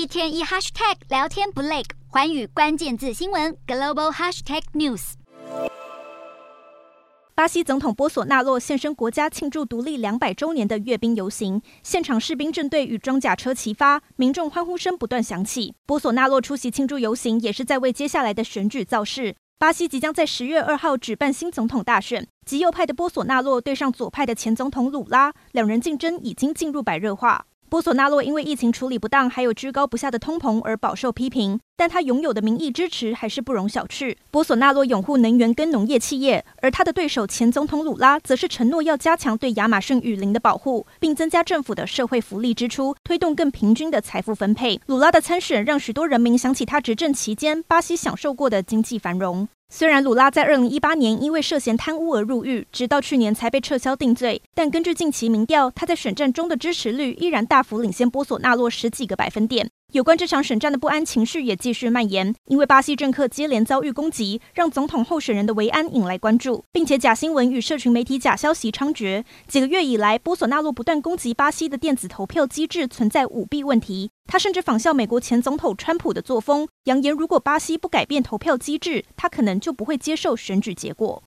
一天一 hashtag 聊天不累，寰宇关键字新闻 global hashtag news。巴西总统波索纳洛现身国家庆祝独立两百周年的阅兵游行，现场士兵正队与装甲车齐发，民众欢呼声不断响起。波索纳洛出席庆祝游行，也是在为接下来的选举造势。巴西即将在十月二号举办新总统大选，极右派的波索纳洛对上左派的前总统鲁拉，两人竞争已经进入白热化。波索纳洛因为疫情处理不当，还有居高不下的通膨而饱受批评，但他拥有的民意支持还是不容小觑。波索纳洛拥护能源跟农业企业，而他的对手前总统鲁拉则是承诺要加强对亚马逊雨林的保护，并增加政府的社会福利支出，推动更平均的财富分配。鲁拉的参选让许多人民想起他执政期间巴西享受过的经济繁荣。虽然鲁拉在二零一八年因为涉嫌贪污而入狱，直到去年才被撤销定罪，但根据近期民调，他在选战中的支持率依然大幅领先波索纳洛十几个百分点。有关这场选战的不安情绪也继续蔓延，因为巴西政客接连遭遇攻击，让总统候选人的维安引来关注，并且假新闻与社群媒体假消息猖獗。几个月以来，波索纳洛不断攻击巴西的电子投票机制存在舞弊问题，他甚至仿效美国前总统川普的作风，扬言如果巴西不改变投票机制，他可能就不会接受选举结果。